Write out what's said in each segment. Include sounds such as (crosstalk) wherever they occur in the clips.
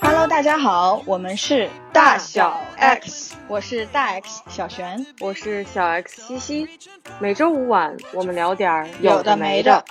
Hello，大家好，我们是大小 X，我是大 X 小璇，我是小 X 西西。每周五晚，我们聊点儿有的没的。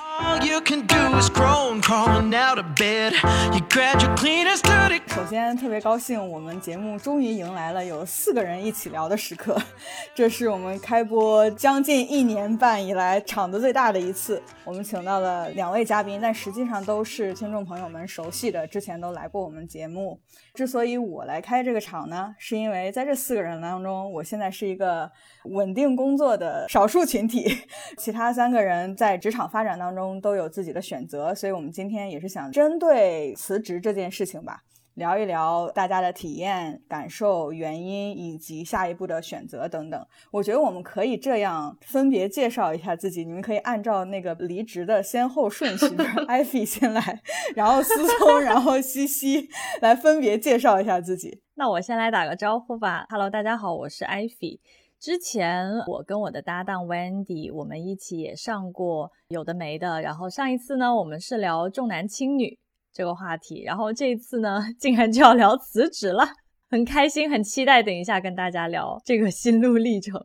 首先，特别高兴，我们节目终于迎来了有四个人一起聊的时刻。(laughs) 这是我们开播将近一年半以来场子最大的一次。我们请到了两位嘉宾，但实际上都是听众朋友们熟悉的，之前都来过我们节目。之所以我来开这个场呢，是因为在这四个人当中，我现在是一个稳定工作的少数群体，(laughs) 其他三个人在职场发展当中都有自己的选择，所以我们今天也是想针对辞职这件事情吧。聊一聊大家的体验、感受、原因以及下一步的选择等等。我觉得我们可以这样分别介绍一下自己，你们可以按照那个离职的先后顺序，(laughs) 艾菲先来，然后思聪，然后西西来分别介绍一下自己。那我先来打个招呼吧。Hello，大家好，我是艾菲。之前我跟我的搭档 Wendy，我们一起也上过有的没的。然后上一次呢，我们是聊重男轻女。这个话题，然后这一次呢，(laughs) 竟然就要聊辞职了，很开心，很期待，等一下跟大家聊这个心路历程。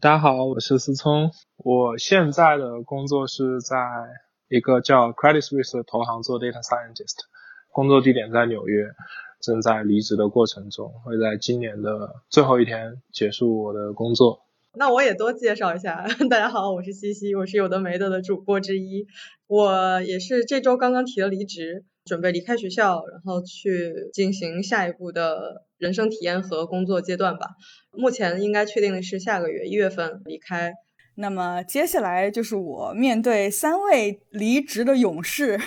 大家好，我是思聪，我现在的工作是在一个叫 Credit Suisse 的投行做 Data Scientist，工作地点在纽约，正在离职的过程中，会在今年的最后一天结束我的工作。那我也多介绍一下，(laughs) 大家好，我是西西，我是有的没的的主播之一，我也是这周刚刚提了离职。准备离开学校，然后去进行下一步的人生体验和工作阶段吧。目前应该确定的是下个月一月份离开。那么接下来就是我面对三位离职的勇士，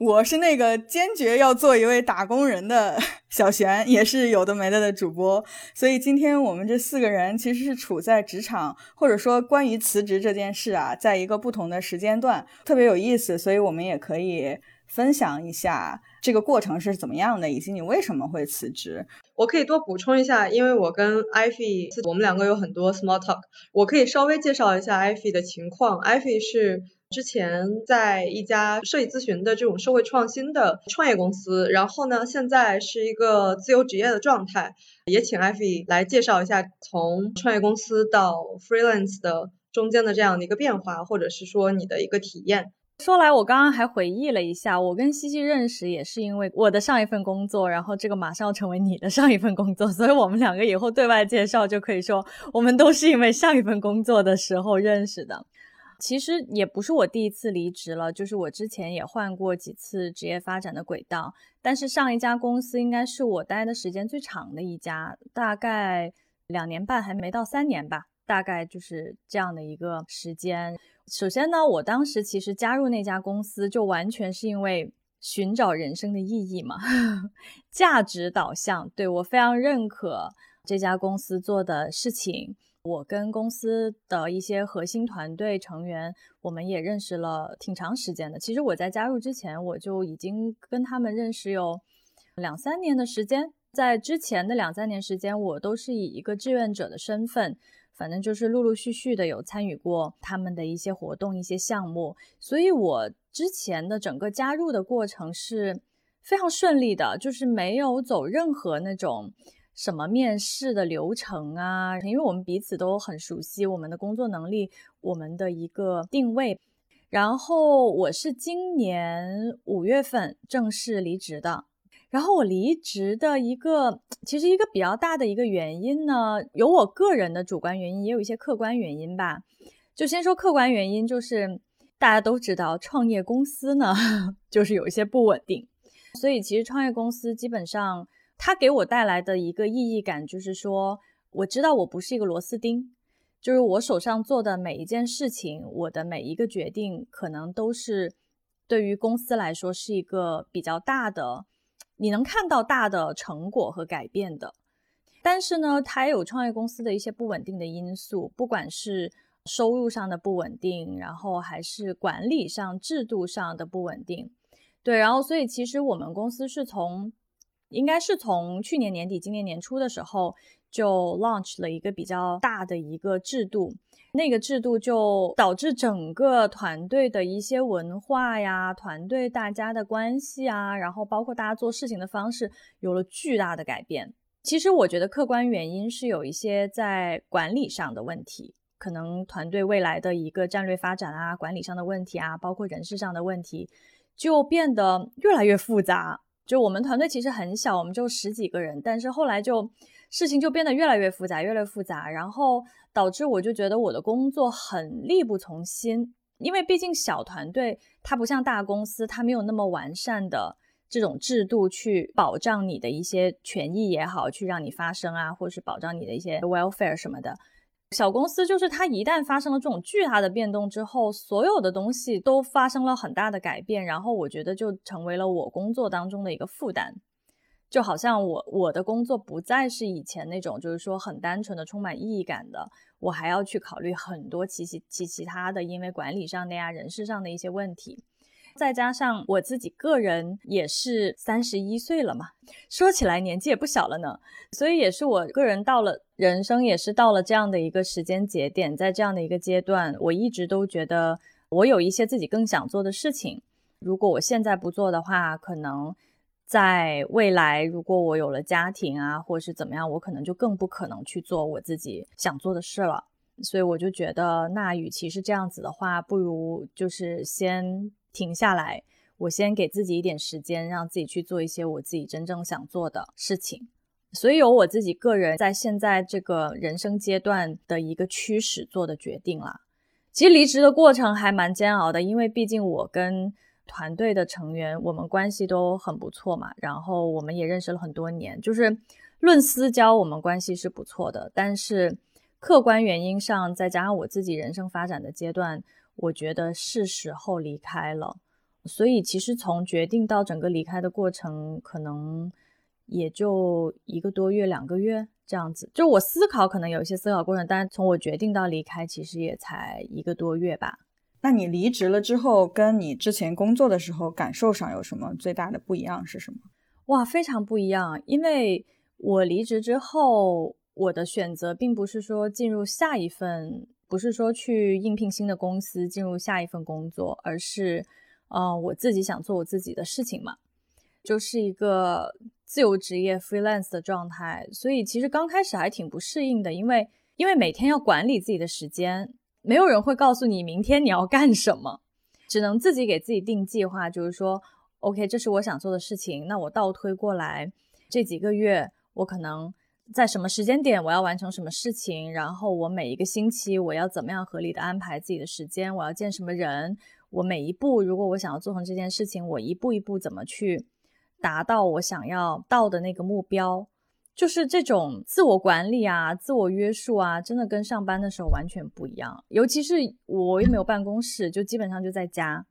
我是那个坚决要做一位打工人的 (laughs) 小璇，也是有的没的的主播。所以今天我们这四个人其实是处在职场，或者说关于辞职这件事啊，在一个不同的时间段，特别有意思。所以我们也可以。分享一下这个过程是怎么样的，以及你为什么会辞职？我可以多补充一下，因为我跟 Ivy 我们两个有很多 small talk，我可以稍微介绍一下 Ivy 的情况。Ivy 是之前在一家设计咨询的这种社会创新的创业公司，然后呢，现在是一个自由职业的状态。也请 Ivy 来介绍一下从创业公司到 freelance 的中间的这样的一个变化，或者是说你的一个体验。说来，我刚刚还回忆了一下，我跟西西认识也是因为我的上一份工作，然后这个马上要成为你的上一份工作，所以我们两个以后对外介绍就可以说，我们都是因为上一份工作的时候认识的。其实也不是我第一次离职了，就是我之前也换过几次职业发展的轨道，但是上一家公司应该是我待的时间最长的一家，大概两年半还没到三年吧，大概就是这样的一个时间。首先呢，我当时其实加入那家公司，就完全是因为寻找人生的意义嘛，(laughs) 价值导向。对我非常认可这家公司做的事情。我跟公司的一些核心团队成员，我们也认识了挺长时间的。其实我在加入之前，我就已经跟他们认识有两三年的时间。在之前的两三年时间，我都是以一个志愿者的身份。反正就是陆陆续续的有参与过他们的一些活动、一些项目，所以我之前的整个加入的过程是非常顺利的，就是没有走任何那种什么面试的流程啊，因为我们彼此都很熟悉我们的工作能力、我们的一个定位。然后我是今年五月份正式离职的。然后我离职的一个，其实一个比较大的一个原因呢，有我个人的主观原因，也有一些客观原因吧。就先说客观原因，就是大家都知道，创业公司呢，(laughs) 就是有一些不稳定。所以其实创业公司基本上，它给我带来的一个意义感，就是说，我知道我不是一个螺丝钉，就是我手上做的每一件事情，我的每一个决定，可能都是对于公司来说是一个比较大的。你能看到大的成果和改变的，但是呢，它也有创业公司的一些不稳定的因素，不管是收入上的不稳定，然后还是管理上、制度上的不稳定。对，然后所以其实我们公司是从，应该是从去年年底、今年年初的时候就 launch 了一个比较大的一个制度，那个制度就导致整个团队的一些文化呀、团队大家的关系啊，然后包括大家做事情的方式有了巨大的改变。其实我觉得客观原因是有一些在管理上的问题，可能团队未来的一个战略发展啊、管理上的问题啊，包括人事上的问题，就变得越来越复杂。就我们团队其实很小，我们就十几个人，但是后来就事情就变得越来越复杂，越来越复杂，然后导致我就觉得我的工作很力不从心，因为毕竟小团队它不像大公司，它没有那么完善的。这种制度去保障你的一些权益也好，去让你发声啊，或者是保障你的一些 welfare 什么的。小公司就是它一旦发生了这种巨大的变动之后，所有的东西都发生了很大的改变，然后我觉得就成为了我工作当中的一个负担。就好像我我的工作不再是以前那种就是说很单纯的充满意义感的，我还要去考虑很多其其其其他的，因为管理上的呀、人事上的一些问题。再加上我自己个人也是三十一岁了嘛，说起来年纪也不小了呢，所以也是我个人到了人生也是到了这样的一个时间节点，在这样的一个阶段，我一直都觉得我有一些自己更想做的事情，如果我现在不做的话，可能在未来如果我有了家庭啊，或者是怎么样，我可能就更不可能去做我自己想做的事了，所以我就觉得，那与其是这样子的话，不如就是先。停下来，我先给自己一点时间，让自己去做一些我自己真正想做的事情。所以有我自己个人在现在这个人生阶段的一个驱使做的决定啦。其实离职的过程还蛮煎熬的，因为毕竟我跟团队的成员我们关系都很不错嘛，然后我们也认识了很多年，就是论私交我们关系是不错的，但是客观原因上再加上我自己人生发展的阶段。我觉得是时候离开了，所以其实从决定到整个离开的过程，可能也就一个多月、两个月这样子。就我思考，可能有一些思考过程，但是从我决定到离开，其实也才一个多月吧。那你离职了之后，跟你之前工作的时候感受上有什么最大的不一样是什么？哇，非常不一样，因为我离职之后，我的选择并不是说进入下一份。不是说去应聘新的公司进入下一份工作，而是，呃，我自己想做我自己的事情嘛，就是一个自由职业 freelance 的状态。所以其实刚开始还挺不适应的，因为因为每天要管理自己的时间，没有人会告诉你明天你要干什么，只能自己给自己定计划，就是说，OK，这是我想做的事情，那我倒推过来这几个月，我可能。在什么时间点我要完成什么事情，然后我每一个星期我要怎么样合理的安排自己的时间，我要见什么人，我每一步如果我想要做成这件事情，我一步一步怎么去达到我想要到的那个目标，就是这种自我管理啊、自我约束啊，真的跟上班的时候完全不一样。尤其是我又没有办公室，就基本上就在家，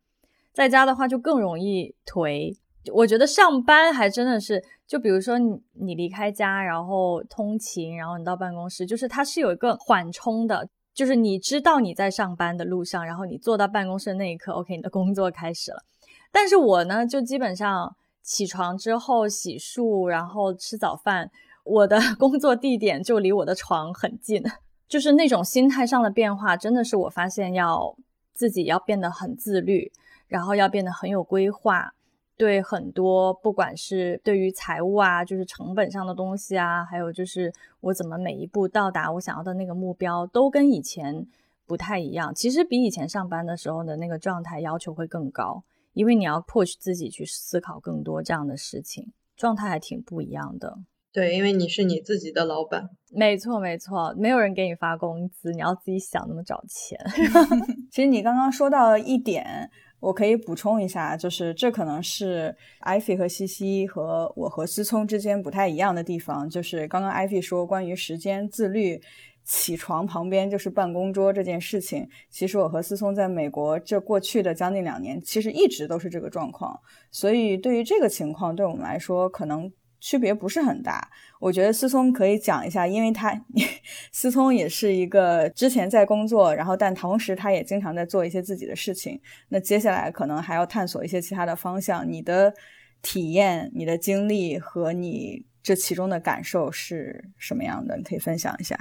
在家的话就更容易颓。我觉得上班还真的是，就比如说你你离开家，然后通勤，然后你到办公室，就是它是有一个缓冲的，就是你知道你在上班的路上，然后你坐到办公室的那一刻，OK，你的工作开始了。但是我呢，就基本上起床之后洗漱，然后吃早饭，我的 (laughs) 工作地点就离我的床很近，就是那种心态上的变化，真的是我发现要自己要变得很自律，然后要变得很有规划。对很多，不管是对于财务啊，就是成本上的东西啊，还有就是我怎么每一步到达我想要的那个目标，都跟以前不太一样。其实比以前上班的时候的那个状态要求会更高，因为你要 push 自己去思考更多这样的事情，状态还挺不一样的。对，因为你是你自己的老板。没错，没错，没有人给你发工资，你要自己想怎么找钱。(laughs) (laughs) 其实你刚刚说到一点。我可以补充一下，就是这可能是艾菲和西西和我和思聪之间不太一样的地方。就是刚刚艾菲说关于时间自律，起床旁边就是办公桌这件事情，其实我和思聪在美国这过去的将近两年，其实一直都是这个状况。所以对于这个情况，对我们来说可能。区别不是很大，我觉得思聪可以讲一下，因为他 (laughs) 思聪也是一个之前在工作，然后但同时他也经常在做一些自己的事情。那接下来可能还要探索一些其他的方向。你的体验、你的经历和你这其中的感受是什么样的？你可以分享一下。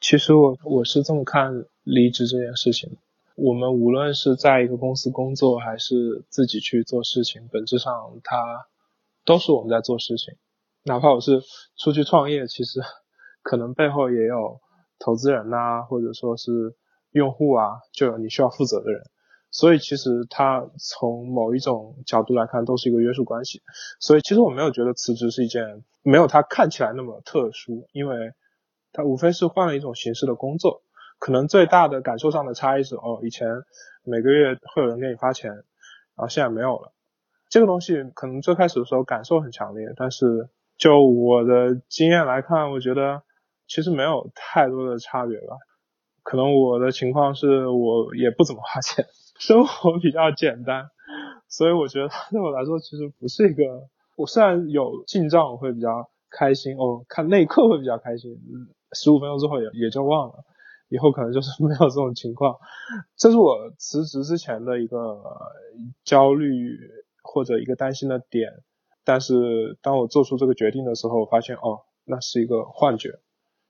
其实我我是这么看离职这件事情。我们无论是在一个公司工作，还是自己去做事情，本质上它都是我们在做事情。哪怕我是出去创业，其实 (laughs) 可能背后也有投资人呐，或者说是用户啊，就有你需要负责的人。所以其实它从某一种角度来看，都是一个约束关系。所以其实我没有觉得辞职是一件没有它看起来那么特殊，因为它无非是换了一种形式的工作。可能最大的感受上的差异是，哦，以前每个月会有人给你发钱，然后现在没有了。这个东西可能最开始的时候感受很强烈，但是就我的经验来看，我觉得其实没有太多的差别吧。可能我的情况是我也不怎么花钱，生活比较简单，所以我觉得对我来说其实不是一个。我虽然有进账我会比较开心，哦，看那一刻会比较开心，十五分钟之后也也就忘了。以后可能就是没有这种情况，这是我辞职之前的一个焦虑或者一个担心的点。但是当我做出这个决定的时候，我发现哦，那是一个幻觉。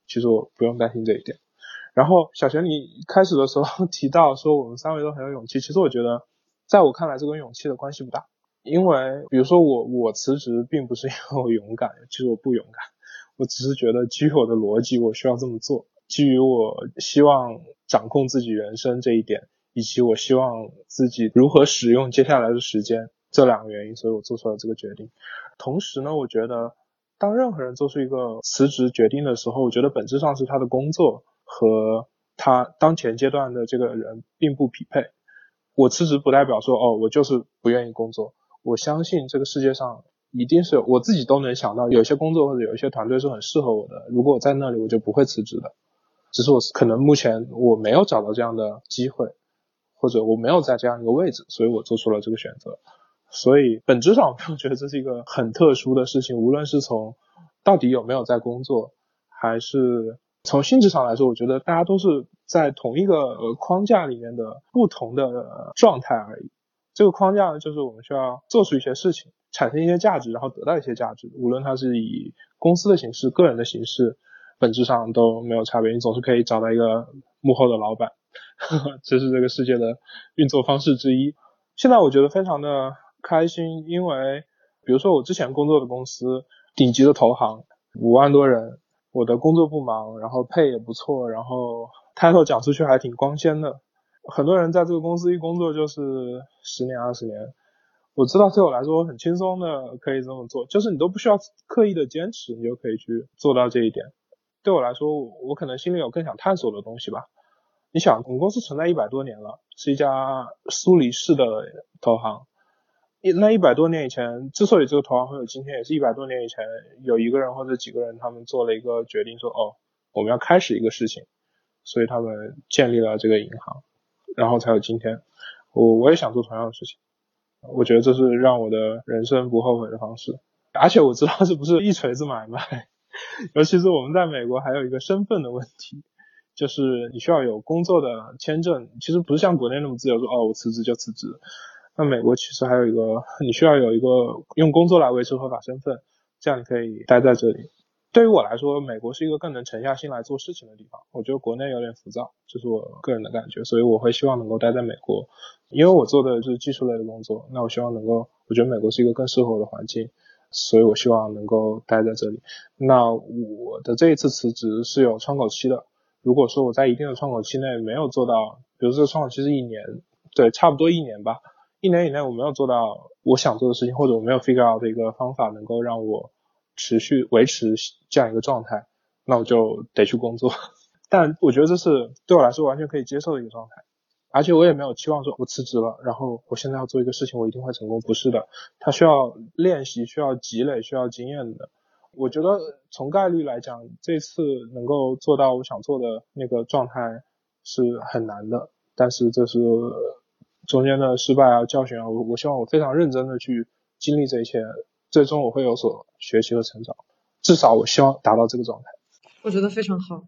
其实我不用担心这一点。然后小贤，你开始的时候 (laughs) 提到说我们三位都很有勇气，其实我觉得在我看来，这跟勇气的关系不大。因为比如说我我辞职并不是因为我勇敢，其实我不勇敢，我只是觉得基于我的逻辑，我需要这么做。基于我希望掌控自己人生这一点，以及我希望自己如何使用接下来的时间这两个原因，所以我做出了这个决定。同时呢，我觉得当任何人做出一个辞职决定的时候，我觉得本质上是他的工作和他当前阶段的这个人并不匹配。我辞职不代表说哦，我就是不愿意工作。我相信这个世界上。一定是我自己都能想到，有些工作或者有一些团队是很适合我的。如果我在那里，我就不会辞职的。只是我可能目前我没有找到这样的机会，或者我没有在这样一个位置，所以我做出了这个选择。所以本质上，(laughs) 我觉得这是一个很特殊的事情。无论是从到底有没有在工作，还是从性质上来说，我觉得大家都是在同一个框架里面的不同的状态而已。这个框架呢，就是我们需要做出一些事情。产生一些价值，然后得到一些价值，无论它是以公司的形式、个人的形式，本质上都没有差别。你总是可以找到一个幕后的老板，(laughs) 这是这个世界的运作方式之一。现在我觉得非常的开心，因为比如说我之前工作的公司，顶级的投行，五万多人，我的工作不忙，然后配也不错，然后 title 讲出去还挺光鲜的。很多人在这个公司一工作就是十年、二十年。我知道对我来说很轻松的可以这么做，就是你都不需要刻意的坚持，你就可以去做到这一点。对我来说，我可能心里有更想探索的东西吧。你想，我们公司存在一百多年了，是一家苏黎世的投行。那一百多年以前，之所以这个投行会有今天，也是一百多年以前有一个人或者几个人他们做了一个决定，说哦，我们要开始一个事情，所以他们建立了这个银行，然后才有今天。我我也想做同样的事情。我觉得这是让我的人生不后悔的方式，而且我知道这不是一锤子买卖，(laughs) 尤其是我们在美国还有一个身份的问题，就是你需要有工作的签证，其实不是像国内那么自由，说哦我辞职就辞职。那美国其实还有一个，你需要有一个用工作来维持合法身份，这样你可以待在这里。对于我来说，美国是一个更能沉下心来做事情的地方。我觉得国内有点浮躁，这是我个人的感觉，所以我会希望能够待在美国，因为我做的是技术类的工作。那我希望能够，我觉得美国是一个更适合我的环境，所以我希望能够待在这里。那我的这一次辞职是有窗口期的。如果说我在一定的窗口期内没有做到，比如这个窗口期是一年，对，差不多一年吧，一年以内我没有做到我想做的事情，或者我没有 figure out 的一个方法能够让我。持续维持这样一个状态，那我就得去工作。(laughs) 但我觉得这是对我来说完全可以接受的一个状态，而且我也没有期望说我辞职了，然后我现在要做一个事情，我一定会成功。不是的，它需要练习，需要积累，需要经验的。我觉得从概率来讲，这次能够做到我想做的那个状态是很难的。但是这是中间的失败啊、教训啊，我我希望我非常认真的去经历这一切。最终我会有所学习和成长，至少我希望达到这个状态。我觉得非常好，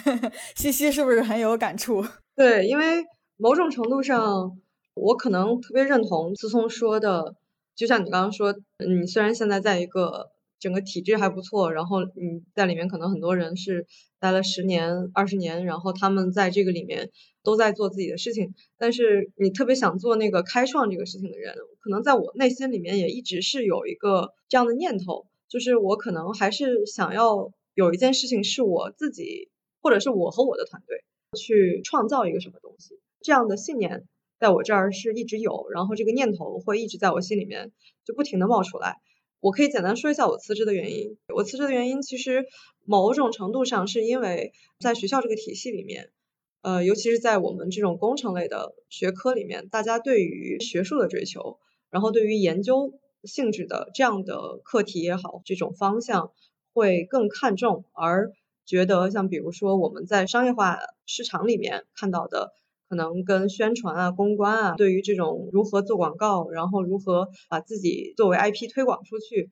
(laughs) 西西是不是很有感触？(laughs) 对，因为某种程度上，我可能特别认同思聪说的，就像你刚刚说，你虽然现在在一个整个体制还不错，然后你在里面可能很多人是待了十年、二十年，然后他们在这个里面都在做自己的事情，但是你特别想做那个开创这个事情的人，可能在我内心里面也一直是有一个这样的念头，就是我可能还是想要有一件事情是我自己，或者是我和我的团队去创造一个什么东西，这样的信念在我这儿是一直有，然后这个念头会一直在我心里面就不停的冒出来。我可以简单说一下我辞职的原因。我辞职的原因其实某种程度上是因为在学校这个体系里面，呃，尤其是在我们这种工程类的学科里面，大家对于学术的追求，然后对于研究性质的这样的课题也好，这种方向会更看重，而觉得像比如说我们在商业化市场里面看到的。可能跟宣传啊、公关啊，对于这种如何做广告，然后如何把自己作为 IP 推广出去，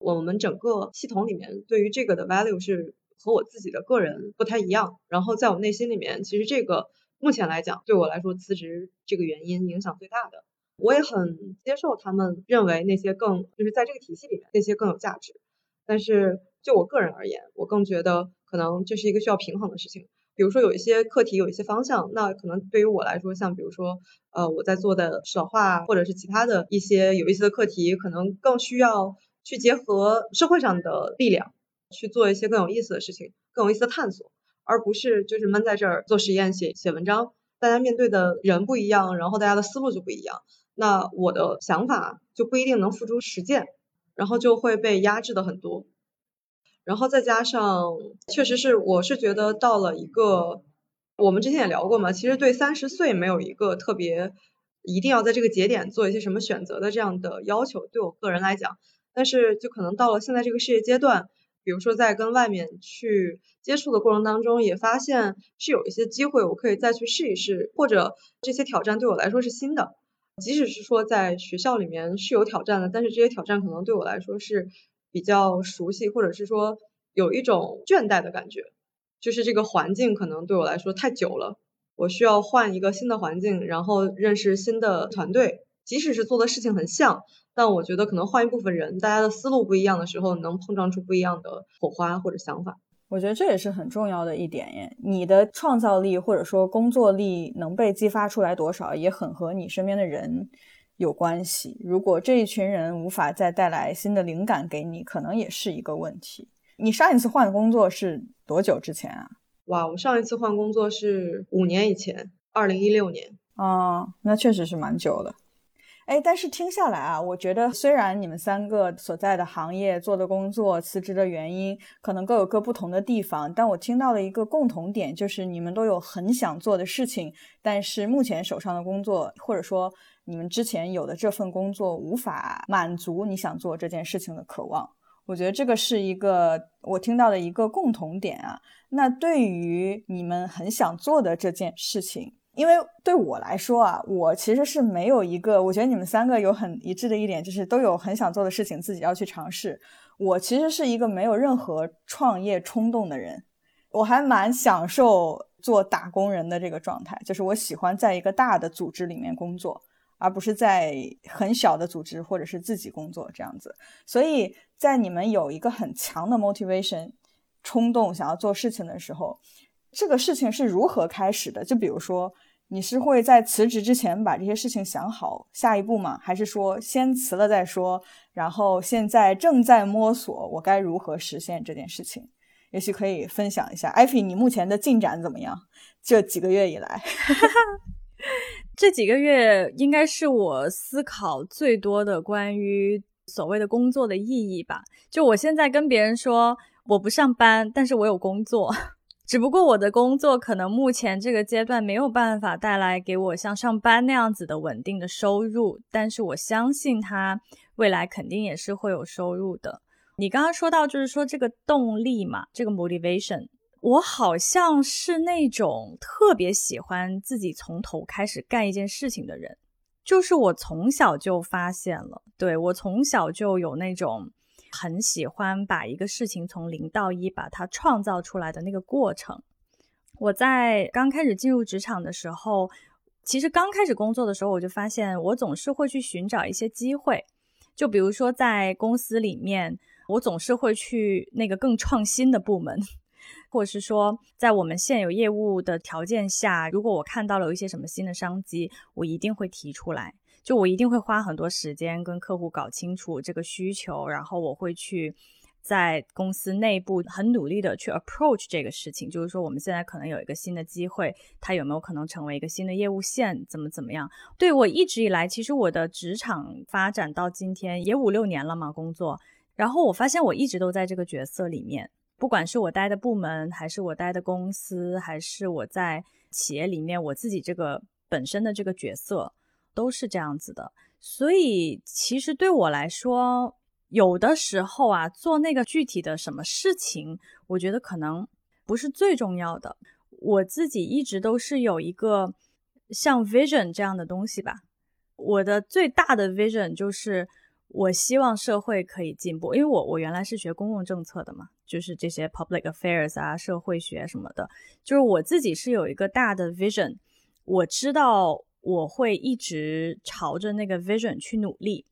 我们整个系统里面对于这个的 value 是和我自己的个人不太一样。然后在我内心里面，其实这个目前来讲，对我来说辞职这个原因影响最大的。我也很接受他们认为那些更就是在这个体系里面那些更有价值，但是就我个人而言，我更觉得可能这是一个需要平衡的事情。比如说有一些课题有一些方向，那可能对于我来说，像比如说呃我在做的少画或者是其他的一些有意思的课题，可能更需要去结合社会上的力量去做一些更有意思的事情，更有意思的探索，而不是就是闷在这儿做实验写写文章。大家面对的人不一样，然后大家的思路就不一样，那我的想法就不一定能付诸实践，然后就会被压制的很多。然后再加上，确实是，我是觉得到了一个，我们之前也聊过嘛，其实对三十岁没有一个特别一定要在这个节点做一些什么选择的这样的要求，对我个人来讲，但是就可能到了现在这个事业阶段，比如说在跟外面去接触的过程当中，也发现是有一些机会，我可以再去试一试，或者这些挑战对我来说是新的，即使是说在学校里面是有挑战的，但是这些挑战可能对我来说是。比较熟悉，或者是说有一种倦怠的感觉，就是这个环境可能对我来说太久了，我需要换一个新的环境，然后认识新的团队。即使是做的事情很像，但我觉得可能换一部分人，大家的思路不一样的时候，能碰撞出不一样的火花或者想法。我觉得这也是很重要的一点耶。你的创造力或者说工作力能被激发出来多少，也很和你身边的人。有关系。如果这一群人无法再带来新的灵感给你，可能也是一个问题。你上一次换工作是多久之前啊？哇，我上一次换工作是五年以前，二零一六年。哦，那确实是蛮久的。哎，但是听下来啊，我觉得虽然你们三个所在的行业做的工作辞职的原因可能各有各不同的地方，但我听到了一个共同点，就是你们都有很想做的事情，但是目前手上的工作或者说。你们之前有的这份工作无法满足你想做这件事情的渴望，我觉得这个是一个我听到的一个共同点啊。那对于你们很想做的这件事情，因为对我来说啊，我其实是没有一个，我觉得你们三个有很一致的一点，就是都有很想做的事情，自己要去尝试。我其实是一个没有任何创业冲动的人，我还蛮享受做打工人的这个状态，就是我喜欢在一个大的组织里面工作。而不是在很小的组织或者是自己工作这样子，所以在你们有一个很强的 motivation 冲动想要做事情的时候，这个事情是如何开始的？就比如说，你是会在辞职之前把这些事情想好下一步吗？还是说先辞了再说？然后现在正在摸索我该如何实现这件事情？也许可以分享一下，艾菲，你目前的进展怎么样？这几个月以来。(laughs) 这几个月应该是我思考最多的关于所谓的工作的意义吧。就我现在跟别人说我不上班，但是我有工作，(laughs) 只不过我的工作可能目前这个阶段没有办法带来给我像上班那样子的稳定的收入，但是我相信它未来肯定也是会有收入的。你刚刚说到就是说这个动力嘛，这个 motivation。我好像是那种特别喜欢自己从头开始干一件事情的人，就是我从小就发现了，对我从小就有那种很喜欢把一个事情从零到一把它创造出来的那个过程。我在刚开始进入职场的时候，其实刚开始工作的时候，我就发现我总是会去寻找一些机会，就比如说在公司里面。我总是会去那个更创新的部门，或者是说，在我们现有业务的条件下，如果我看到了一些什么新的商机，我一定会提出来。就我一定会花很多时间跟客户搞清楚这个需求，然后我会去在公司内部很努力的去 approach 这个事情。就是说，我们现在可能有一个新的机会，它有没有可能成为一个新的业务线？怎么怎么样？对我一直以来，其实我的职场发展到今天也五六年了嘛，工作。然后我发现我一直都在这个角色里面，不管是我待的部门，还是我待的公司，还是我在企业里面我自己这个本身的这个角色。都是这样子的，所以其实对我来说，有的时候啊，做那个具体的什么事情，我觉得可能不是最重要的。我自己一直都是有一个像 vision 这样的东西吧。我的最大的 vision 就是我希望社会可以进步，因为我我原来是学公共政策的嘛，就是这些 public affairs 啊、社会学什么的，就是我自己是有一个大的 vision，我知道。我会一直朝着那个 vision 去努力，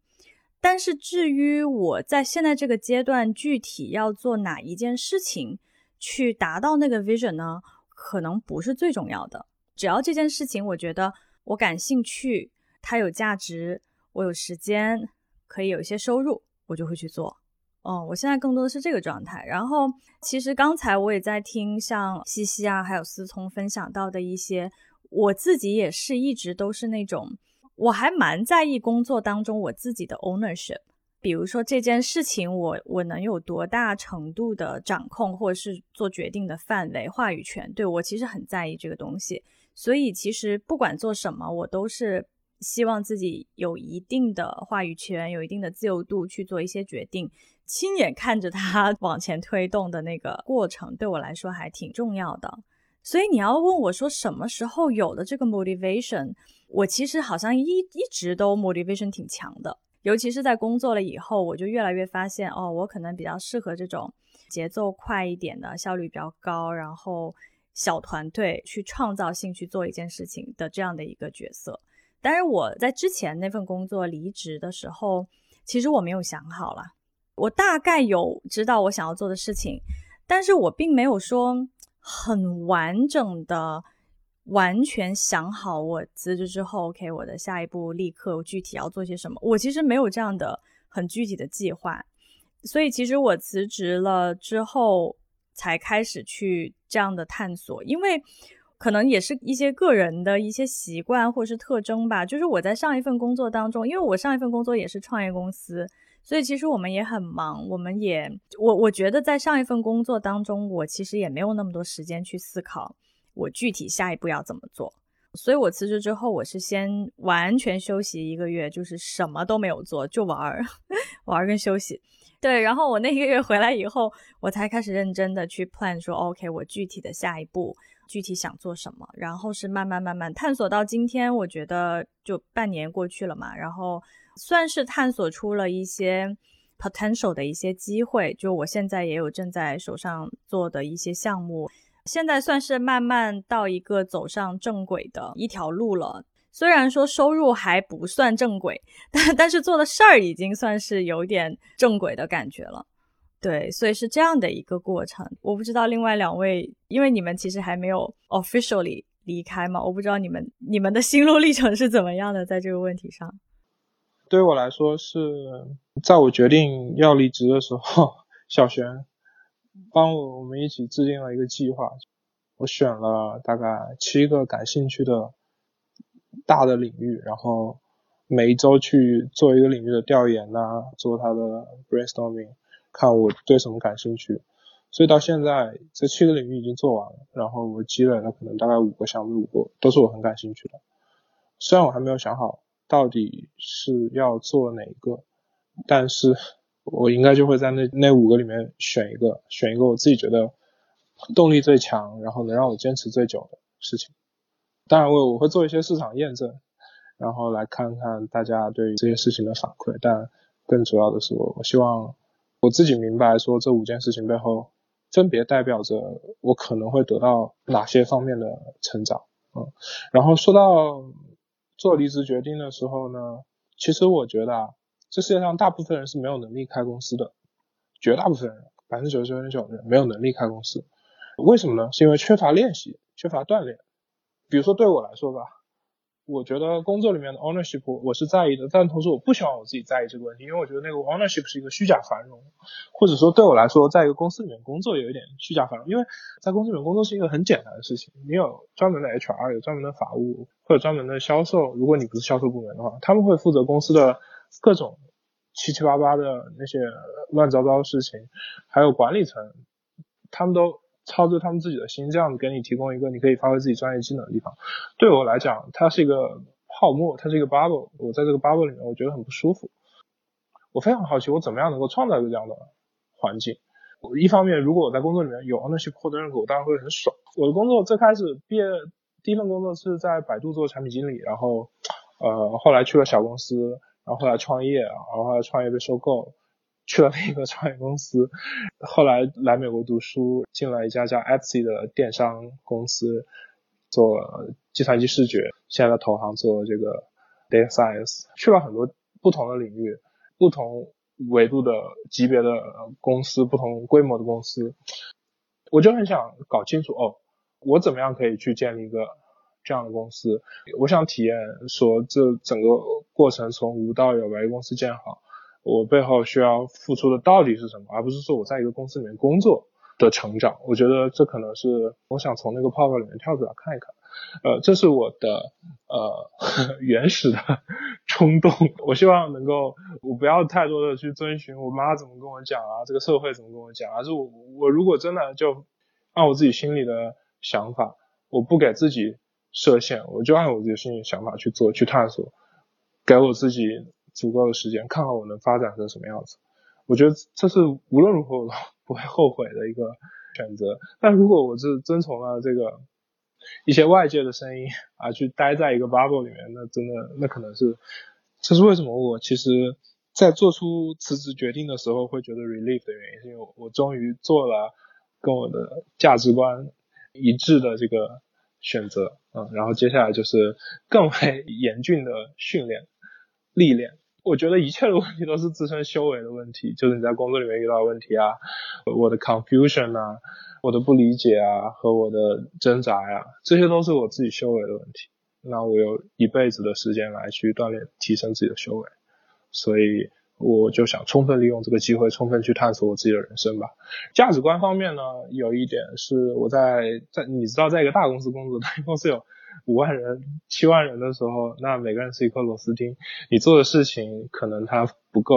但是至于我在现在这个阶段具体要做哪一件事情去达到那个 vision 呢？可能不是最重要的。只要这件事情我觉得我感兴趣，它有价值，我有时间可以有一些收入，我就会去做。嗯，我现在更多的是这个状态。然后其实刚才我也在听像西西啊，还有思聪分享到的一些。我自己也是一直都是那种，我还蛮在意工作当中我自己的 ownership，比如说这件事情我我能有多大程度的掌控或者是做决定的范围话语权，对我其实很在意这个东西。所以其实不管做什么，我都是希望自己有一定的话语权，有一定的自由度去做一些决定，亲眼看着它 (laughs) 往前推动的那个过程，对我来说还挺重要的。所以你要问我说什么时候有的这个 motivation，我其实好像一一直都 motivation 挺强的，尤其是在工作了以后，我就越来越发现哦，我可能比较适合这种节奏快一点的、效率比较高，然后小团队去创造性去做一件事情的这样的一个角色。但是我在之前那份工作离职的时候，其实我没有想好了，我大概有知道我想要做的事情，但是我并没有说。很完整的，完全想好我辞职之后，OK，我的下一步立刻具体要做些什么。我其实没有这样的很具体的计划，所以其实我辞职了之后才开始去这样的探索，因为可能也是一些个人的一些习惯或者是特征吧。就是我在上一份工作当中，因为我上一份工作也是创业公司。所以其实我们也很忙，我们也我我觉得在上一份工作当中，我其实也没有那么多时间去思考我具体下一步要怎么做。所以我辞职之后，我是先完全休息一个月，就是什么都没有做，就玩儿，(laughs) 玩儿跟休息。对，然后我那一个月回来以后，我才开始认真的去 plan 说，OK，我具体的下一步具体想做什么。然后是慢慢慢慢探索到今天，我觉得就半年过去了嘛，然后。算是探索出了一些 potential 的一些机会，就我现在也有正在手上做的一些项目，现在算是慢慢到一个走上正轨的一条路了。虽然说收入还不算正轨，但但是做的事儿已经算是有点正轨的感觉了。对，所以是这样的一个过程。我不知道另外两位，因为你们其实还没有 officially 离开嘛，我不知道你们你们的心路历程是怎么样的，在这个问题上。对于我来说，是在我决定要离职的时候，小璇帮我我们一起制定了一个计划。我选了大概七个感兴趣的大的领域，然后每一周去做一个领域的调研呐，做他的 brainstorming，看我对什么感兴趣。所以到现在，这七个领域已经做完了，然后我积累了可能大概五个项目，五个都是我很感兴趣的。虽然我还没有想好。到底是要做哪一个？但是我应该就会在那那五个里面选一个，选一个我自己觉得动力最强，然后能让我坚持最久的事情。当然，我我会做一些市场验证，然后来看看大家对于这些事情的反馈。但更主要的是，我我希望我自己明白说这五件事情背后分别代表着我可能会得到哪些方面的成长。嗯，然后说到。做离职决定的时候呢，其实我觉得啊，这世界上大部分人是没有能力开公司的，绝大部分人，百分之九十九点九的人没有能力开公司。为什么呢？是因为缺乏练习，缺乏锻炼。比如说对我来说吧，我觉得工作里面的 ownership 我是在意的，但同时我不希望我自己在意这个问题，因为我觉得那个 ownership 是一个虚假繁荣，或者说对我来说，在一个公司里面工作有一点虚假繁荣，因为在公司里面工作是一个很简单的事情，你有专门的 HR，有专门的法务或者专门的销售，如果你不是销售部门的话，他们会负责公司的各种七七八八的那些乱糟糟的事情，还有管理层，他们都。操着他们自己的心，这样子给你提供一个你可以发挥自己专业技能的地方。对我来讲，它是一个泡沫，它是一个 bubble。我在这个 bubble 里面，我觉得很不舒服。我非常好奇，我怎么样能够创造一个这样的环境？我一方面，如果我在工作里面有 ownership 获得认可，我当然会很爽。我的工作最开始毕业第一份工作是在百度做产品经理，然后呃后来去了小公司，然后后来创业，然后后来创业被收购。去了另一个创业公司，后来来美国读书，进了一家叫 Etsy 的电商公司，做计算机视觉。现在在投行做这个 data science，去了很多不同的领域、不同维度的级别的公司、不同规模的公司。我就很想搞清楚哦，我怎么样可以去建立一个这样的公司？我想体验说这整个过程从无到有，把一个公司建好。我背后需要付出的到底是什么，而不是说我在一个公司里面工作的成长。我觉得这可能是我想从那个泡泡里面跳出来看一看。呃，这是我的呃 (laughs) 原始的冲动。我希望能够，我不要太多的去遵循我妈怎么跟我讲啊，这个社会怎么跟我讲，而是我我如果真的就按我自己心里的想法，我不给自己设限，我就按我自己心里想法去做，去探索，给我自己。足够的时间，看看我能发展成什么样子。我觉得这是无论如何我都不会后悔的一个选择。但如果我是遵从了这个一些外界的声音啊，去待在一个 bubble 里面，那真的那可能是，这是为什么我其实，在做出辞职决定的时候会觉得 relief 的原因，是因为我终于做了跟我的价值观一致的这个选择。嗯，然后接下来就是更为严峻的训练、历练。我觉得一切的问题都是自身修为的问题，就是你在工作里面遇到的问题啊，我的 confusion 啊，我的不理解啊，和我的挣扎呀，这些都是我自己修为的问题。那我有一辈子的时间来去锻炼、提升自己的修为，所以我就想充分利用这个机会，充分去探索我自己的人生吧。价值观方面呢，有一点是我在在你知道，在一个大公司工作，大公司有。五万人、七万人的时候，那每个人是一颗螺丝钉，你做的事情可能它不够，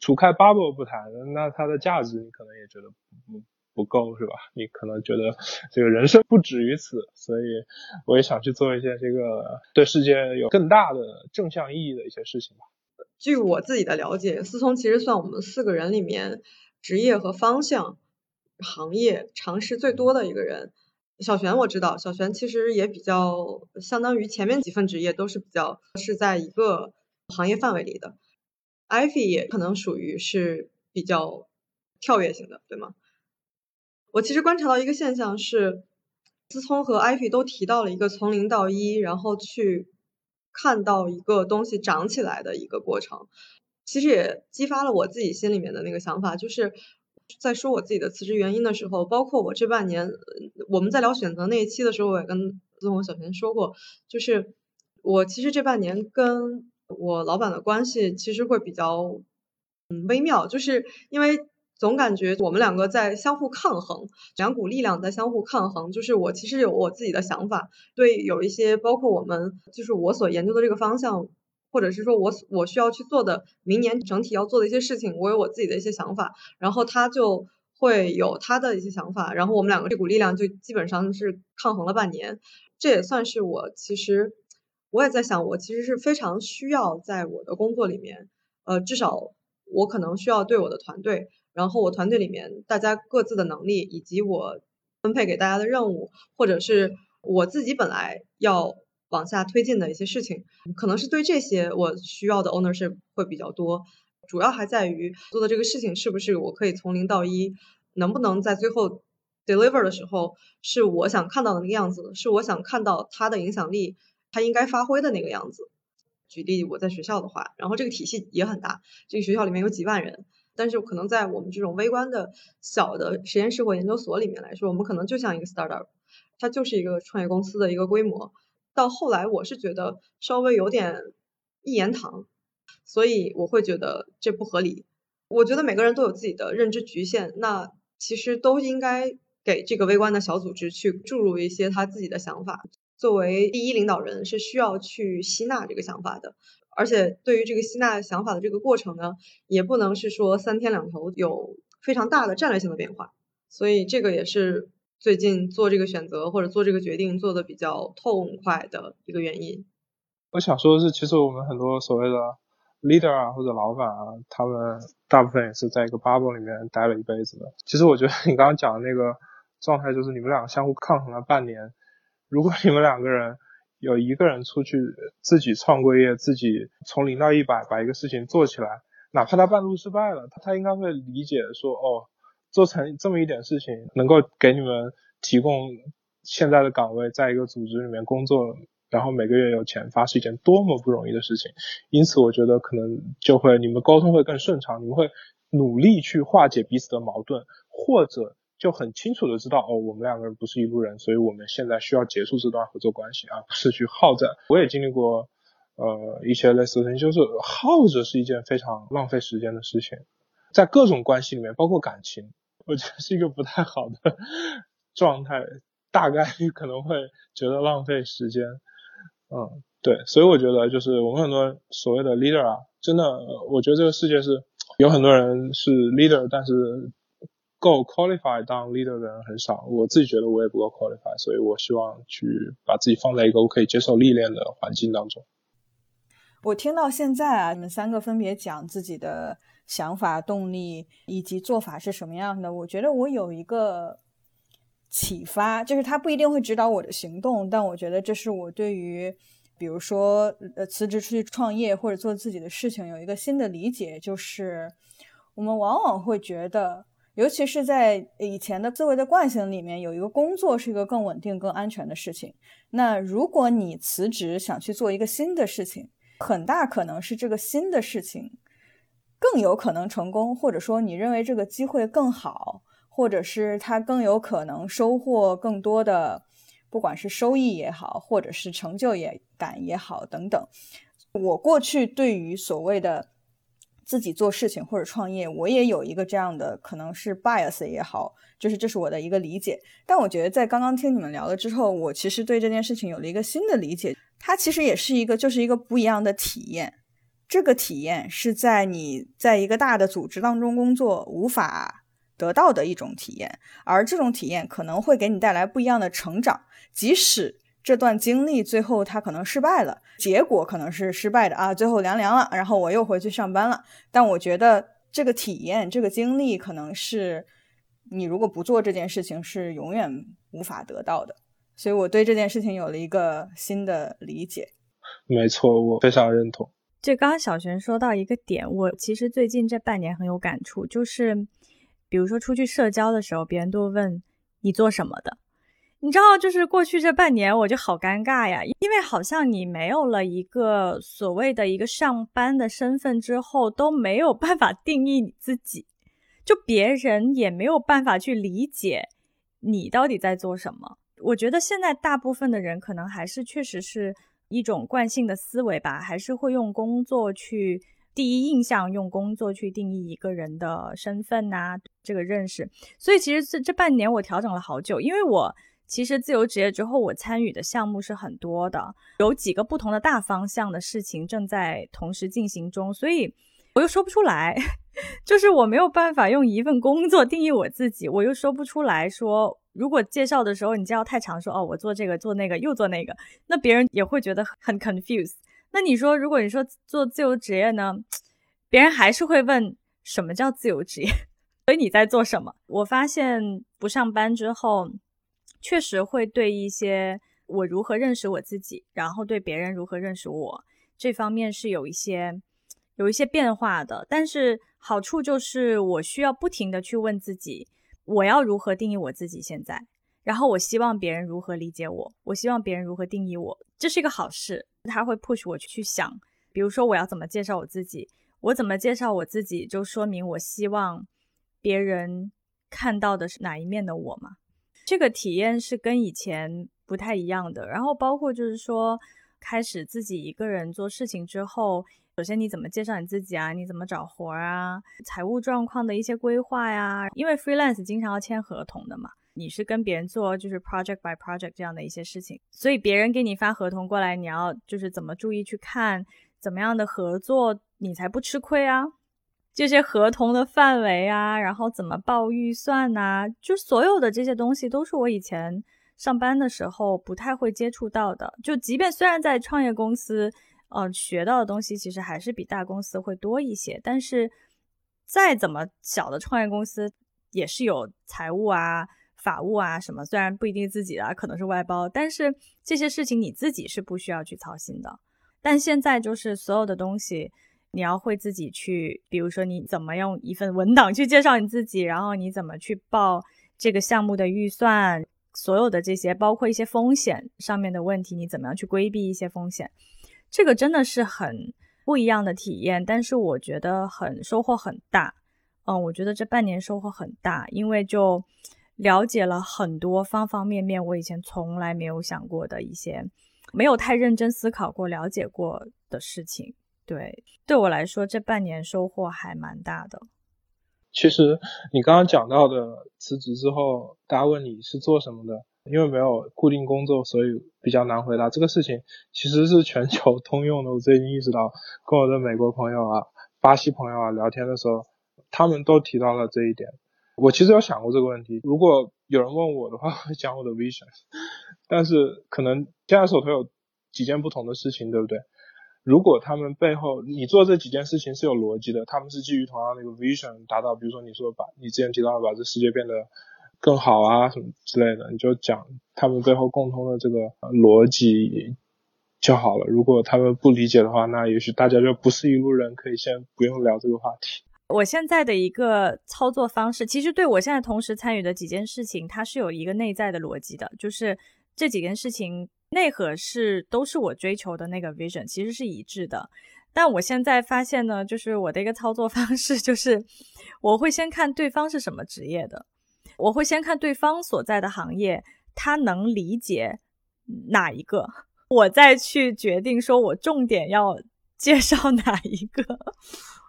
除开 bubble 不谈，那它的价值你可能也觉得不不够，是吧？你可能觉得这个人生不止于此，所以我也想去做一些这个对世界有更大的正向意义的一些事情吧。据我自己的了解，思聪其实算我们四个人里面职业和方向、行业尝试最多的一个人。小璇我知道，小璇其实也比较相当于前面几份职业都是比较是在一个行业范围里的，Ivy 也可能属于是比较跳跃型的，对吗？我其实观察到一个现象是，思聪和 Ivy 都提到了一个从零到一，然后去看到一个东西长起来的一个过程，其实也激发了我自己心里面的那个想法，就是。在说我自己的辞职原因的时候，包括我这半年，我们在聊选择那一期的时候，我也跟跟我小田说过，就是我其实这半年跟我老板的关系其实会比较嗯微妙，就是因为总感觉我们两个在相互抗衡，两股力量在相互抗衡。就是我其实有我自己的想法，对有一些包括我们就是我所研究的这个方向。或者是说我我需要去做的明年整体要做的一些事情，我有我自己的一些想法，然后他就会有他的一些想法，然后我们两个这股力量就基本上是抗衡了半年。这也算是我其实我也在想，我其实是非常需要在我的工作里面，呃，至少我可能需要对我的团队，然后我团队里面大家各自的能力，以及我分配给大家的任务，或者是我自己本来要。往下推进的一些事情，可能是对这些我需要的 ownership 会比较多，主要还在于做的这个事情是不是我可以从零到一，能不能在最后 deliver 的时候是我想看到的那个样子，是我想看到它的影响力，它应该发挥的那个样子。举例我在学校的话，然后这个体系也很大，这个学校里面有几万人，但是可能在我们这种微观的小的实验室或研究所里面来说，我们可能就像一个 startup，它就是一个创业公司的一个规模。到后来，我是觉得稍微有点一言堂，所以我会觉得这不合理。我觉得每个人都有自己的认知局限，那其实都应该给这个微观的小组织去注入一些他自己的想法。作为第一领导人，是需要去吸纳这个想法的。而且对于这个吸纳想法的这个过程呢，也不能是说三天两头有非常大的战略性的变化。所以这个也是最近做这个选择或者做这个决定做的比较痛快的一个原因。我想说的是，其实我们很多所谓的 leader 啊或者老板啊，他们大部分也是在一个 bubble 里面待了一辈子的。其实我觉得你刚刚讲的那个状态，就是你们两个相互抗衡了半年。如果你们两个人有一个人出去自己创过业，自己从零到一百把一个事情做起来，哪怕他半路失败了，他他应该会理解说，哦，做成这么一点事情，能够给你们提供现在的岗位，在一个组织里面工作，然后每个月有钱发，是一件多么不容易的事情。因此，我觉得可能就会你们沟通会更顺畅，你们会努力去化解彼此的矛盾，或者。就很清楚的知道，哦，我们两个人不是一路人，所以我们现在需要结束这段合作关系，而不是去耗着。我也经历过，呃，一些类似的事情，就是耗着是一件非常浪费时间的事情，在各种关系里面，包括感情，我觉得是一个不太好的 (laughs) 状态，大概率可能会觉得浪费时间。嗯，对，所以我觉得就是我们很多所谓的 leader 啊，真的，我觉得这个世界是有很多人是 leader，但是。够 qualify 当 leader 的人很少，我自己觉得我也不够 qualify，所以我希望去把自己放在一个我可以接受历练的环境当中。我听到现在啊，你们三个分别讲自己的想法、动力以及做法是什么样的，我觉得我有一个启发，就是他不一定会指导我的行动，但我觉得这是我对于，比如说呃辞职出去创业或者做自己的事情有一个新的理解，就是我们往往会觉得。尤其是在以前的思维的惯性里面，有一个工作是一个更稳定、更安全的事情。那如果你辞职想去做一个新的事情，很大可能是这个新的事情更有可能成功，或者说你认为这个机会更好，或者是他更有可能收获更多的，不管是收益也好，或者是成就也感也好等等。我过去对于所谓的。自己做事情或者创业，我也有一个这样的，可能是 bias 也好，就是这是我的一个理解。但我觉得在刚刚听你们聊了之后，我其实对这件事情有了一个新的理解。它其实也是一个，就是一个不一样的体验。这个体验是在你在一个大的组织当中工作无法得到的一种体验，而这种体验可能会给你带来不一样的成长，即使。这段经历最后他可能失败了，结果可能是失败的啊，最后凉凉了，然后我又回去上班了。但我觉得这个体验、这个经历，可能是你如果不做这件事情，是永远无法得到的。所以我对这件事情有了一个新的理解。没错，我非常认同。就刚刚小璇说到一个点，我其实最近这半年很有感触，就是比如说出去社交的时候，别人都问你做什么的。你知道，就是过去这半年，我就好尴尬呀，因为好像你没有了一个所谓的一个上班的身份之后，都没有办法定义你自己，就别人也没有办法去理解你到底在做什么。我觉得现在大部分的人可能还是确实是一种惯性的思维吧，还是会用工作去第一印象，用工作去定义一个人的身份呐，这个认识。所以其实这这半年我调整了好久，因为我。其实自由职业之后，我参与的项目是很多的，有几个不同的大方向的事情正在同时进行中，所以我又说不出来，(laughs) 就是我没有办法用一份工作定义我自己，我又说不出来说，如果介绍的时候你介绍太长，说哦我做这个做那个又做那个，那别人也会觉得很 confuse。那你说，如果你说做自由职业呢，别人还是会问什么叫自由职业，所以你在做什么？我发现不上班之后。确实会对一些我如何认识我自己，然后对别人如何认识我这方面是有一些有一些变化的。但是好处就是我需要不停的去问自己，我要如何定义我自己现在，然后我希望别人如何理解我，我希望别人如何定义我，这是一个好事。他会 push 我去想，比如说我要怎么介绍我自己，我怎么介绍我自己，就说明我希望别人看到的是哪一面的我嘛。这个体验是跟以前不太一样的。然后包括就是说，开始自己一个人做事情之后，首先你怎么介绍你自己啊？你怎么找活儿啊？财务状况的一些规划呀？因为 freelance 经常要签合同的嘛。你是跟别人做就是 project by project 这样的一些事情，所以别人给你发合同过来，你要就是怎么注意去看怎么样的合作，你才不吃亏啊？这些合同的范围啊，然后怎么报预算呐，就所有的这些东西都是我以前上班的时候不太会接触到的。就即便虽然在创业公司，呃，学到的东西其实还是比大公司会多一些，但是再怎么小的创业公司也是有财务啊。法务啊什么，虽然不一定自己的，可能是外包，但是这些事情你自己是不需要去操心的。但现在就是所有的东西，你要会自己去，比如说你怎么用一份文档去介绍你自己，然后你怎么去报这个项目的预算，所有的这些，包括一些风险上面的问题，你怎么样去规避一些风险，这个真的是很不一样的体验。但是我觉得很收获很大，嗯，我觉得这半年收获很大，因为就。了解了很多方方面面，我以前从来没有想过的一些，没有太认真思考过、了解过的事情。对，对我来说，这半年收获还蛮大的。其实你刚刚讲到的辞职之后，大家问你是做什么的，因为没有固定工作，所以比较难回答这个事情。其实是全球 (laughs) 通用的。我最近意识到，跟我的美国朋友啊、巴西朋友啊聊天的时候，他们都提到了这一点。我其实有想过这个问题，如果有人问我的话，会讲我的 vision，(laughs) 但是可能现在手头有几件不同的事情，对不对？如果他们背后你做这几件事情是有逻辑的，他们是基于同样的一个 vision 达到，比如说你说把你之前提到的把这世界变得更好啊什么之类的，你就讲他们背后共通的这个逻辑就好了。如果他们不理解的话，那也许大家就不是一路人，可以先不用聊这个话题。我现在的一个操作方式，其实对我现在同时参与的几件事情，它是有一个内在的逻辑的，就是这几件事情内核是都是我追求的那个 vision，其实是一致的。但我现在发现呢，就是我的一个操作方式，就是我会先看对方是什么职业的，我会先看对方所在的行业，他能理解哪一个，我再去决定说我重点要 (laughs) 介绍哪一个。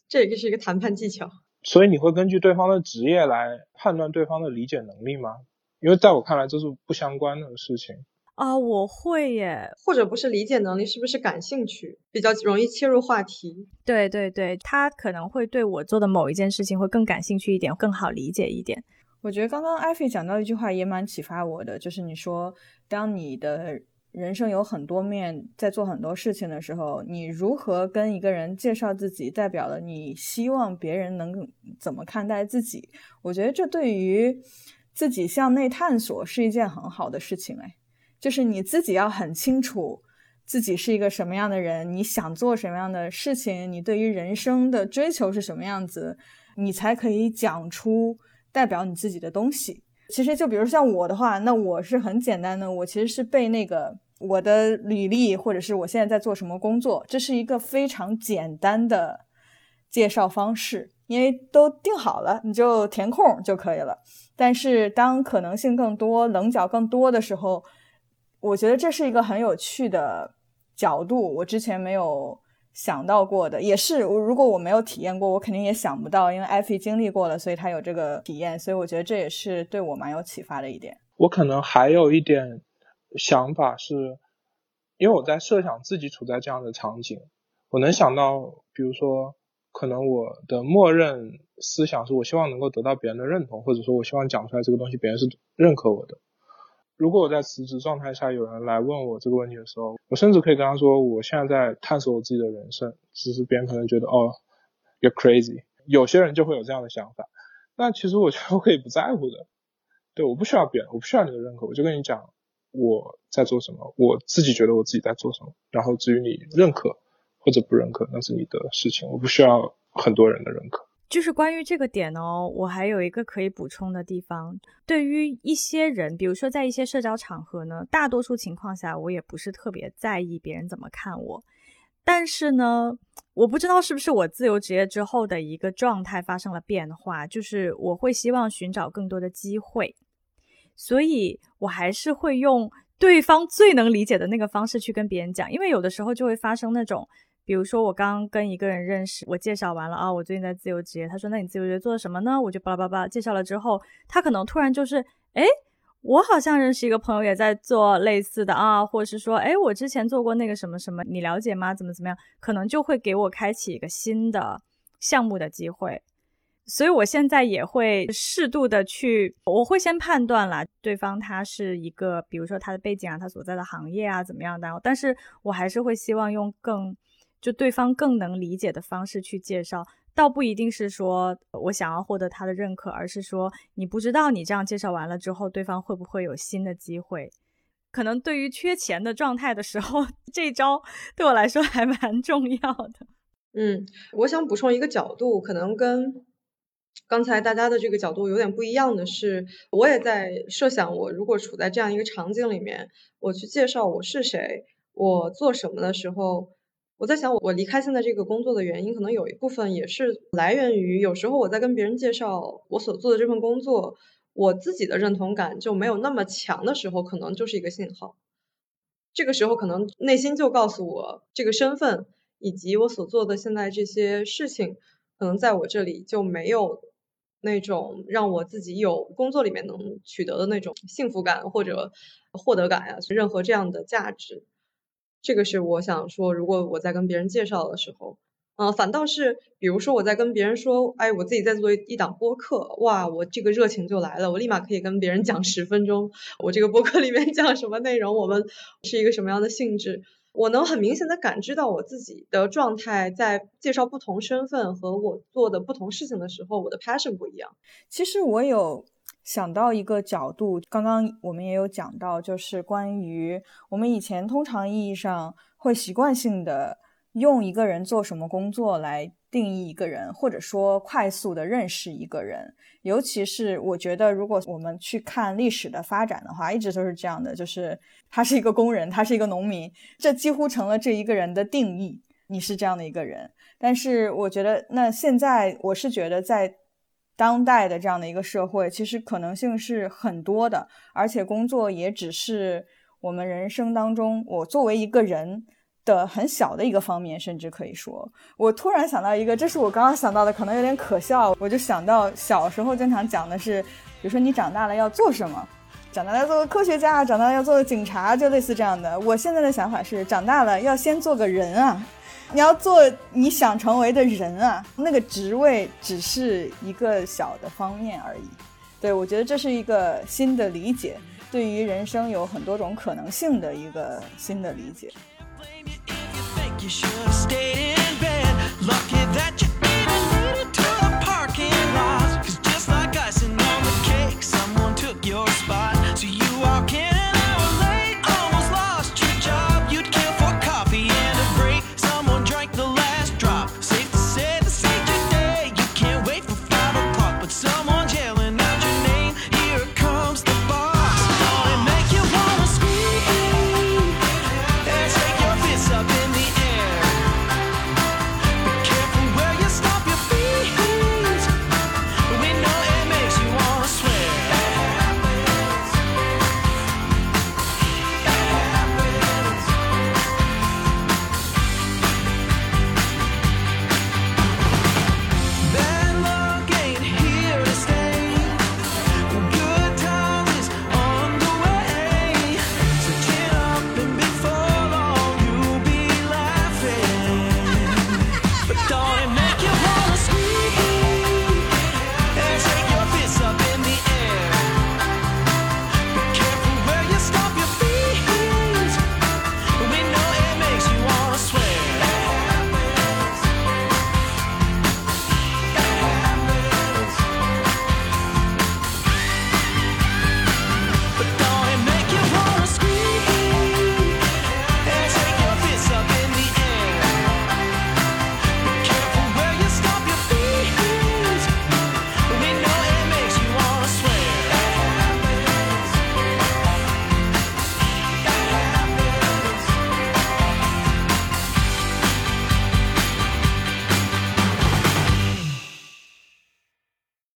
这个是一个谈判技巧，所以你会根据对方的职业来判断对方的理解能力吗？因为在我看来这是不相关的事情啊。我会耶，或者不是理解能力，是不是感兴趣，比较容易切入话题？对对对，他可能会对我做的某一件事情会更感兴趣一点，更好理解一点。我觉得刚刚艾菲讲到一句话也蛮启发我的，就是你说当你的。人生有很多面，在做很多事情的时候，你如何跟一个人介绍自己，代表了你希望别人能怎么看待自己。我觉得这对于自己向内探索是一件很好的事情。哎，就是你自己要很清楚自己是一个什么样的人，你想做什么样的事情，你对于人生的追求是什么样子，你才可以讲出代表你自己的东西。其实就比如像我的话，那我是很简单的，我其实是背那个我的履历，或者是我现在在做什么工作，这是一个非常简单的介绍方式，因为都定好了，你就填空就可以了。但是当可能性更多、棱角更多的时候，我觉得这是一个很有趣的角度，我之前没有。想到过的也是，如果我没有体验过，我肯定也想不到。因为艾菲经历过了，所以他有这个体验，所以我觉得这也是对我蛮有启发的一点。我可能还有一点想法是，因为我在设想自己处在这样的场景，我能想到，比如说，可能我的默认思想是我希望能够得到别人的认同，或者说我希望讲出来这个东西，别人是认可我的。如果我在辞职状态下有人来问我这个问题的时候，我甚至可以跟他说，我现在在探索我自己的人生。只是别人可能觉得哦，you're crazy，有些人就会有这样的想法。那其实我觉得我可以不在乎的，对，我不需要别人，我不需要你的认可，我就跟你讲我在做什么，我自己觉得我自己在做什么。然后至于你认可或者不认可，那是你的事情，我不需要很多人的认可。就是关于这个点哦，我还有一个可以补充的地方。对于一些人，比如说在一些社交场合呢，大多数情况下我也不是特别在意别人怎么看我。但是呢，我不知道是不是我自由职业之后的一个状态发生了变化，就是我会希望寻找更多的机会，所以我还是会用对方最能理解的那个方式去跟别人讲，因为有的时候就会发生那种。比如说，我刚跟一个人认识，我介绍完了啊，我最近在自由职业。他说：“那你自由职业做什么呢？”我就巴拉巴拉介绍了之后，他可能突然就是，哎，我好像认识一个朋友也在做类似的啊，或者是说，哎，我之前做过那个什么什么，你了解吗？怎么怎么样？可能就会给我开启一个新的项目的机会。所以我现在也会适度的去，我会先判断了对方他是一个，比如说他的背景啊，他所在的行业啊怎么样的，但是我还是会希望用更。就对方更能理解的方式去介绍，倒不一定是说我想要获得他的认可，而是说你不知道你这样介绍完了之后，对方会不会有新的机会？可能对于缺钱的状态的时候，(laughs) 这招对我来说还蛮重要的。嗯，我想补充一个角度，可能跟刚才大家的这个角度有点不一样的是，我也在设想，我如果处在这样一个场景里面，我去介绍我是谁，我做什么的时候。我在想，我我离开现在这个工作的原因，可能有一部分也是来源于，有时候我在跟别人介绍我所做的这份工作，我自己的认同感就没有那么强的时候，可能就是一个信号。这个时候，可能内心就告诉我，这个身份以及我所做的现在这些事情，可能在我这里就没有那种让我自己有工作里面能取得的那种幸福感或者获得感呀，任何这样的价值。这个是我想说，如果我在跟别人介绍的时候，嗯，反倒是，比如说我在跟别人说，哎，我自己在做一档播客，哇，我这个热情就来了，我立马可以跟别人讲十分钟，我这个播客里面讲什么内容，我们是一个什么样的性质，我能很明显的感知到我自己的状态，在介绍不同身份和我做的不同事情的时候，我的 passion 不一样。其实我有。想到一个角度，刚刚我们也有讲到，就是关于我们以前通常意义上会习惯性的用一个人做什么工作来定义一个人，或者说快速的认识一个人。尤其是我觉得，如果我们去看历史的发展的话，一直都是这样的，就是他是一个工人，他是一个农民，这几乎成了这一个人的定义。你是这样的一个人，但是我觉得，那现在我是觉得在。当代的这样的一个社会，其实可能性是很多的，而且工作也只是我们人生当中我作为一个人的很小的一个方面，甚至可以说，我突然想到一个，这是我刚刚想到的，可能有点可笑，我就想到小时候经常讲的是，比如说你长大了要做什么，长大了要做个科学家，长大了要做个警察，就类似这样的。我现在的想法是，长大了要先做个人啊。你要做你想成为的人啊，那个职位只是一个小的方面而已。对我觉得这是一个新的理解，对于人生有很多种可能性的一个新的理解。